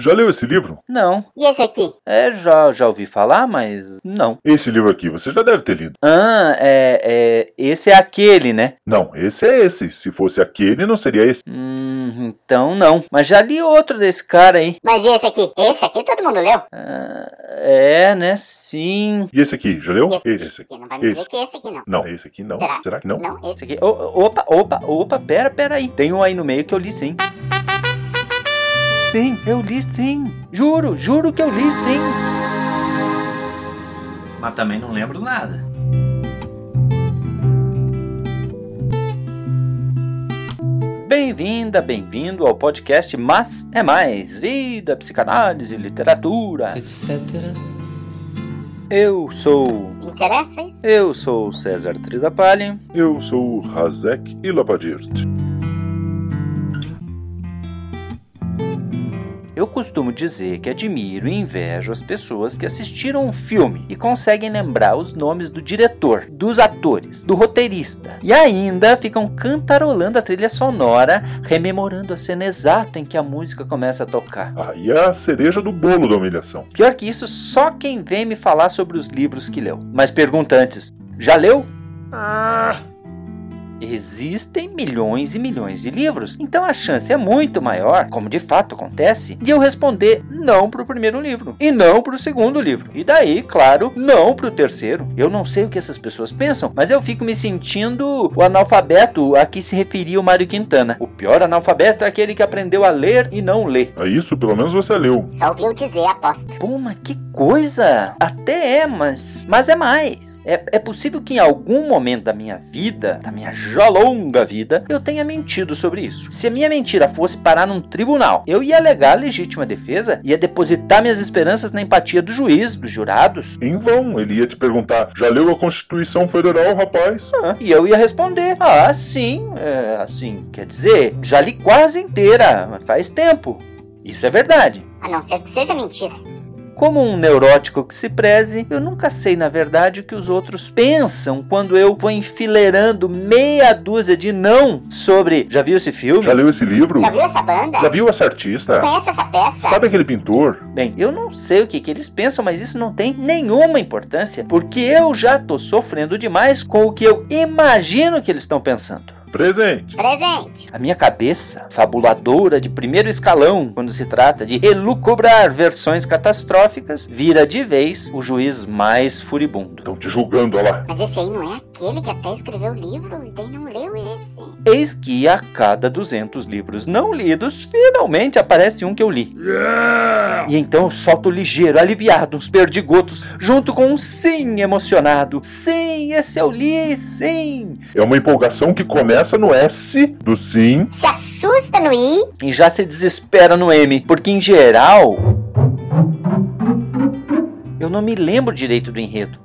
Já leu esse livro? Não. E esse aqui? É, já, já ouvi falar, mas não. Esse livro aqui você já deve ter lido. Ah, é, é. Esse é aquele, né? Não, esse é esse. Se fosse aquele, não seria esse. Hum, então não. Mas já li outro desse cara aí. Mas e esse aqui? Esse aqui todo mundo leu. Ah, é, né? Sim. E esse aqui, já leu? E Esse aqui. não vai me dizer Esse. que é esse aqui não. Não, esse aqui não. Será? Será que não? Não, esse Esse aqui. Ô, opa, opa, opa, pera, pera aí. Tem um aí no meio que eu li sim. Sim, eu li sim. Juro, juro que eu li sim. Mas também não lembro nada. Bem-vinda, bem-vindo ao podcast Mas é Mais Vida, Psicanálise, Literatura. etc. Eu sou. Interessa isso? Eu sou César Tridapalli. Eu sou o Razek Ilapadirt. Eu costumo dizer que admiro e invejo as pessoas que assistiram um filme e conseguem lembrar os nomes do diretor, dos atores, do roteirista e ainda ficam cantarolando a trilha sonora, rememorando a cena exata em que a música começa a tocar. Aí é a cereja do bolo da humilhação. Pior que isso, só quem vem me falar sobre os livros que leu. Mas pergunta antes: já leu? Existem milhões e milhões de livros, então a chance é muito maior, como de fato acontece, de eu responder não pro primeiro livro e não pro segundo livro. E daí, claro, não pro terceiro. Eu não sei o que essas pessoas pensam, mas eu fico me sentindo o analfabeto a que se referia o Mário Quintana. O pior analfabeto é aquele que aprendeu a ler e não lê. É isso, pelo menos você leu. Só ouviu dizer, aposto. Pô, mas que coisa! Até é, mas, mas é mais. É, é possível que em algum momento da minha vida, da minha já longa vida, eu tenha mentido sobre isso. Se a minha mentira fosse parar num tribunal, eu ia alegar legítima defesa, ia depositar minhas esperanças na empatia do juiz, dos jurados, Em vão, ele ia te perguntar: já leu a Constituição Federal, rapaz? ah, e eu ia responder: Ah, sim, é, assim, quer dizer, já li quase inteira, mas faz tempo. Isso é verdade. A não ser que seja mentira. Como um neurótico que se preze, eu nunca sei na verdade o que os outros pensam quando eu vou enfileirando meia dúzia de não sobre. Já viu esse filme? Já leu esse livro? Já viu essa banda? Já viu essa artista? Conhece essa peça? Sabe aquele pintor? Bem, eu não sei o que, que eles pensam, mas isso não tem nenhuma importância, porque eu já tô sofrendo demais com o que eu imagino que eles estão pensando. Presente. Presente. A minha cabeça, fabuladora de primeiro escalão, quando se trata de relucubrar versões catastróficas, vira de vez o juiz mais furibundo. Estão te julgando, olha lá. Mas esse aí não é aquele que até escreveu o livro e daí não leu esse. Eis que a cada 200 livros não lidos, finalmente aparece um que eu li. E então eu solto ligeiro, aliviado, uns perdigotos, junto com um sim emocionado. Sim, esse eu li, sim. É uma empolgação que começa no S do sim. Se assusta no I. E já se desespera no M, porque em geral. Eu não me lembro direito do enredo.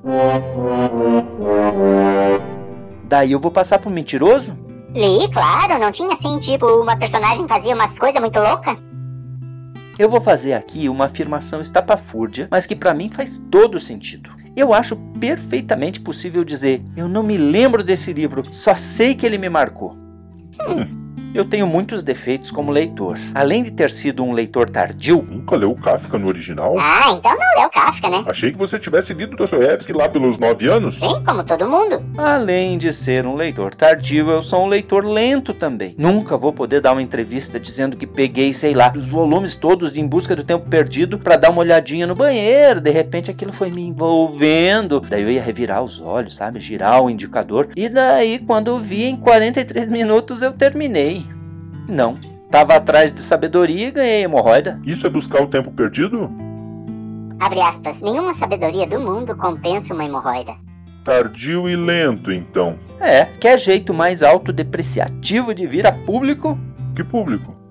Daí eu vou passar por mentiroso? Li, claro, não tinha assim, tipo, uma personagem fazia umas coisas muito loucas? Eu vou fazer aqui uma afirmação estapafúrdia, mas que pra mim faz todo sentido. Eu acho perfeitamente possível dizer: eu não me lembro desse livro, só sei que ele me marcou. Hum, Eu tenho muitos defeitos como leitor. Além de ter sido um leitor tardio, Nunca leu Kafka no original? Ah, então não leu Kafka, né? Achei que você tivesse lido Dostoiévski lá pelos nove anos. Sim, como todo mundo. além de ser um leitor tardio, eu sou um leitor lento também. Nunca vou poder dar uma entrevista dizendo que peguei, sei lá, os volumes todos de Em Busca do Tempo Perdido pra dar uma olhadinha no banheiro. De repente aquilo foi me envolvendo. Daí eu ia revirar os olhos, sabe? Girar o indicador. E daí, quando eu vi, em 43 minutos eu terminei. Não. Tava atrás de sabedoria e ganhei hemorroida. Isso é buscar o tempo perdido? Abre aspas. Nenhuma sabedoria do mundo compensa uma hemorroida. Tardio e lento, então. É, quer jeito mais autodepreciativo de vir a público? Que público?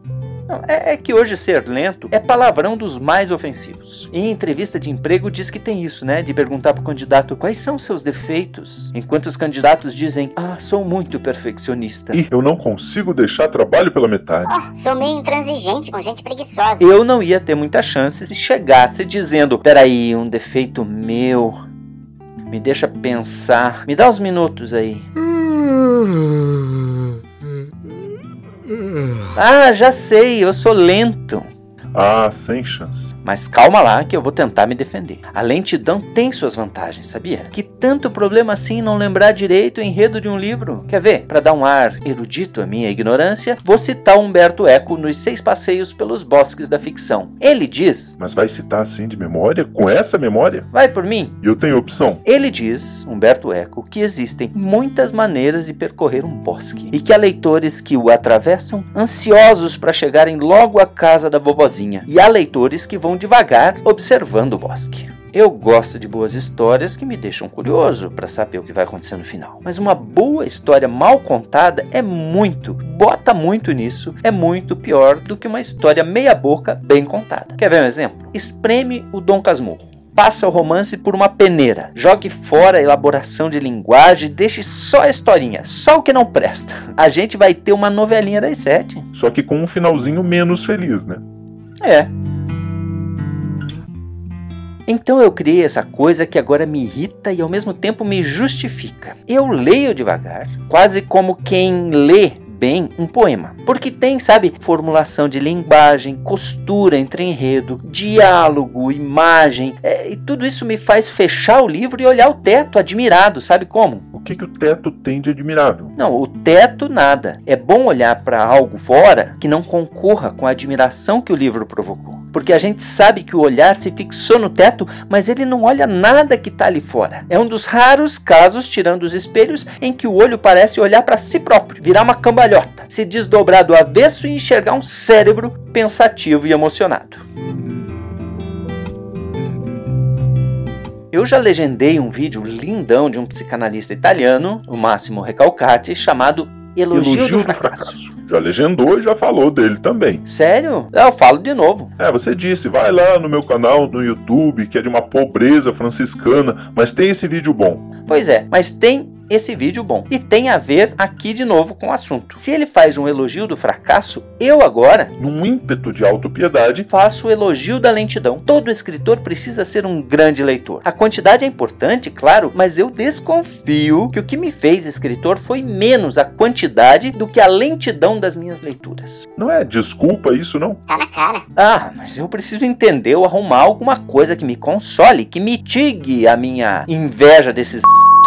Não, é, é que hoje ser lento é palavrão dos mais ofensivos. Em entrevista de emprego diz que tem isso, né? De perguntar pro candidato quais são seus defeitos, enquanto os candidatos dizem: Ah, sou muito perfeccionista. Ih, eu não consigo deixar trabalho pela metade. Oh, sou meio intransigente com gente preguiçosa. Eu não ia ter muita chance se chegasse dizendo: Peraí, um defeito meu. Me deixa pensar. Me dá uns minutos aí. Ah, já sei, eu sou lento. Ah, sem chance. Mas calma lá que eu vou tentar me defender. A lentidão tem suas vantagens, sabia? Que tanto problema assim não lembrar direito o enredo de um livro. Quer ver? Para dar um ar erudito à minha ignorância, vou citar Humberto Eco nos Seis Passeios pelos Bosques da Ficção. Ele diz: Mas vai citar assim de memória? Com essa memória? Vai por mim. E eu tenho opção. Ele diz, Humberto Eco, que existem muitas maneiras de percorrer um bosque e que há leitores que o atravessam ansiosos para chegarem logo à casa da vovozinha e há leitores que vão devagar observando o bosque. Eu gosto de boas histórias que me deixam curioso para saber o que vai acontecer no final. Mas uma boa história mal contada é muito, bota muito nisso, é muito pior do que uma história meia boca bem contada. Quer ver um exemplo? Espreme o Dom Casmurro passa o romance por uma peneira. Jogue fora a elaboração de linguagem, deixe só a historinha, só o que não presta. A gente vai ter uma novelinha das sete. Só que com um finalzinho menos feliz, né? É. Então eu criei essa coisa que agora me irrita e ao mesmo tempo me justifica. Eu leio devagar, quase como quem lê bem um poema. Porque tem, sabe, formulação de linguagem, costura entre enredo, diálogo, imagem. É, e tudo isso me faz fechar o livro e olhar o teto admirado, sabe como? O que, que o teto tem de admirável? Não, o teto nada. É bom olhar para algo fora que não concorra com a admiração que o livro provocou. Porque a gente sabe que o olhar se fixou no teto, mas ele não olha nada que está ali fora. É um dos raros casos, tirando os espelhos, em que o olho parece olhar para si próprio, virar uma cambalhota, se desdobrar do avesso e enxergar um cérebro pensativo e emocionado. Eu já legendei um vídeo lindão de um psicanalista italiano, o Máximo Recalcati, chamado Elogio, Elogio do do fracasso. Já legendou e já falou dele também. Sério? Eu falo de novo. É, você disse, vai lá no meu canal no YouTube, que é de uma pobreza franciscana, mas tem esse vídeo bom. Pois é, mas tem esse vídeo bom. E tem a ver aqui de novo com o assunto. Se ele faz um elogio do fracasso, eu agora Num ímpeto de autopiedade, faço o elogio da lentidão. Todo escritor precisa ser um grande leitor. A quantidade é importante, claro, mas eu desconfio que o que me fez escritor foi menos a quantidade do que a lentidão das minhas leituras. não é desculpa isso não? Tá na cara. Ah, mas eu preciso entender ou arrumar alguma coisa que me console, que mitigue a minha inveja desses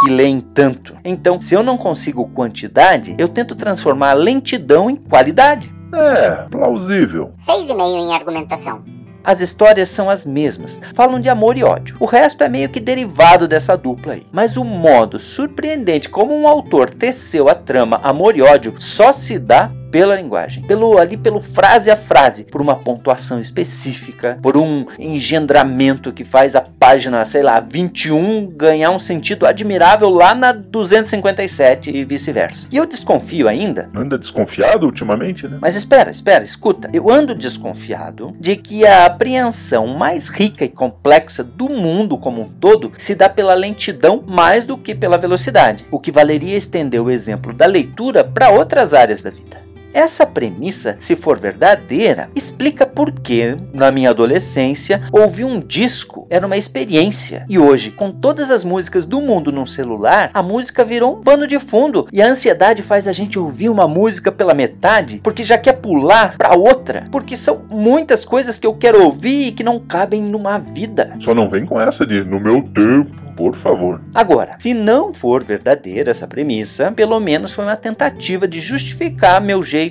que leem tanto. Então, se eu não consigo quantidade, eu tento transformar a lentidão em qualidade. É, plausível. Seis e meio em argumentação. As histórias são as mesmas, falam de amor e ódio. O resto é meio que derivado dessa dupla aí. Mas o modo surpreendente como um autor teceu a trama amor e ódio só se dá pela linguagem, pelo ali pelo frase a frase, por uma pontuação específica, por um engendramento que faz a página, sei lá, 21 ganhar um sentido admirável lá na 257 e vice-versa. E eu desconfio ainda Anda desconfiado ultimamente, né? mas espera, espera, escuta. Eu ando desconfiado de que a apreensão mais rica e complexa do mundo como um todo se dá pela lentidão mais do que pela velocidade, o que valeria estender o exemplo da leitura para outras áreas da vida. Essa premissa, se for verdadeira, explica por que, na minha adolescência, ouvir um disco era uma experiência. E hoje, com todas as músicas do mundo num celular, a música virou um pano de fundo. E a ansiedade faz a gente ouvir uma música pela metade, porque já quer pular para outra. Porque são muitas coisas que eu quero ouvir e que não cabem numa vida. Só não vem com essa de no meu tempo, por favor. Agora, se não for verdadeira essa premissa, pelo menos foi uma tentativa de justificar meu jeito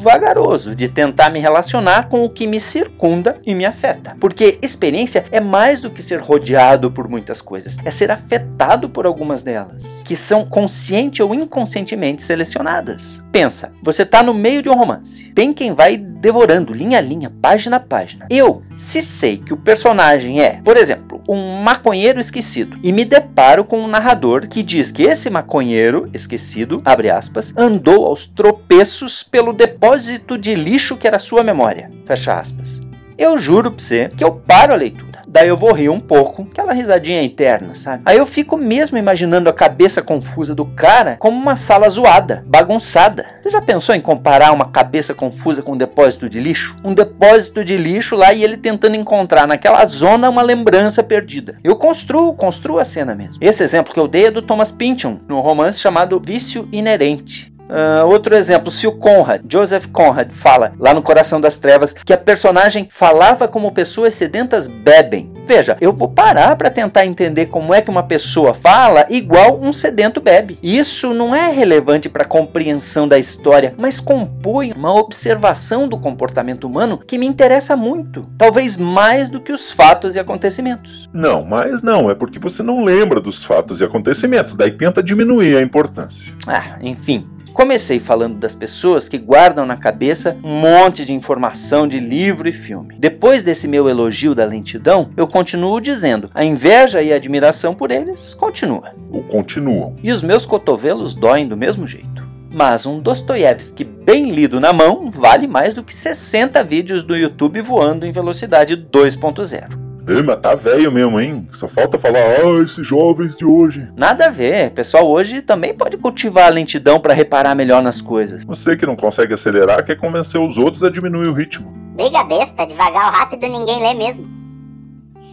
vagaroso de tentar me relacionar com o que me circunda e me afeta. Porque experiência é mais do que ser rodeado por muitas coisas, é ser afetado por algumas delas, que são consciente ou inconscientemente selecionadas. Pensa, você está no meio de um romance, tem quem vai devorando linha a linha, página a página. Eu, se sei que o personagem é, por exemplo, um maconheiro esquecido e me deparo com um narrador que diz que esse maconheiro esquecido, abre aspas, andou aos tropeços pelo depósito de lixo que era sua memória, fecha aspas. Eu juro pra você que eu paro a leitura. Daí eu vou rir um pouco, aquela risadinha interna, sabe? Aí eu fico mesmo imaginando a cabeça confusa do cara como uma sala zoada, bagunçada. Você já pensou em comparar uma cabeça confusa com um depósito de lixo? Um depósito de lixo lá e ele tentando encontrar naquela zona uma lembrança perdida. Eu construo, construo a cena mesmo. Esse exemplo que eu dei é do Thomas Pynchon, num romance chamado Vício Inerente. Uh, outro exemplo, se o Conrad, Joseph Conrad, fala lá no Coração das Trevas que a personagem falava como pessoas sedentas bebem. Veja, eu vou parar para tentar entender como é que uma pessoa fala igual um sedento bebe. Isso não é relevante para a compreensão da história, mas compõe uma observação do comportamento humano que me interessa muito, talvez mais do que os fatos e acontecimentos. Não, mas não, é porque você não lembra dos fatos e acontecimentos, daí tenta diminuir a importância. Ah, enfim, Comecei falando das pessoas que guardam na cabeça um monte de informação de livro e filme. Depois desse meu elogio da lentidão, eu continuo dizendo: a inveja e a admiração por eles continua. Ou continuam. E os meus cotovelos doem do mesmo jeito. Mas um Dostoiévski bem lido na mão vale mais do que 60 vídeos do YouTube voando em velocidade 2.0. Ei, mas tá velho mesmo, hein? Só falta falar, ah, esses jovens de hoje. Nada a ver. O pessoal hoje também pode cultivar a lentidão para reparar melhor nas coisas. Você que não consegue acelerar quer convencer os outros a diminuir o ritmo. Briga besta, devagar ou rápido ninguém lê mesmo.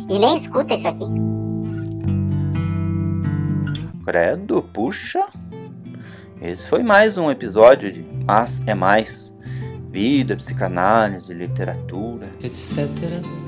E nem escuta isso aqui. Credo, puxa. Esse foi mais um episódio de Mas é Mais. Vida, psicanálise, literatura, etc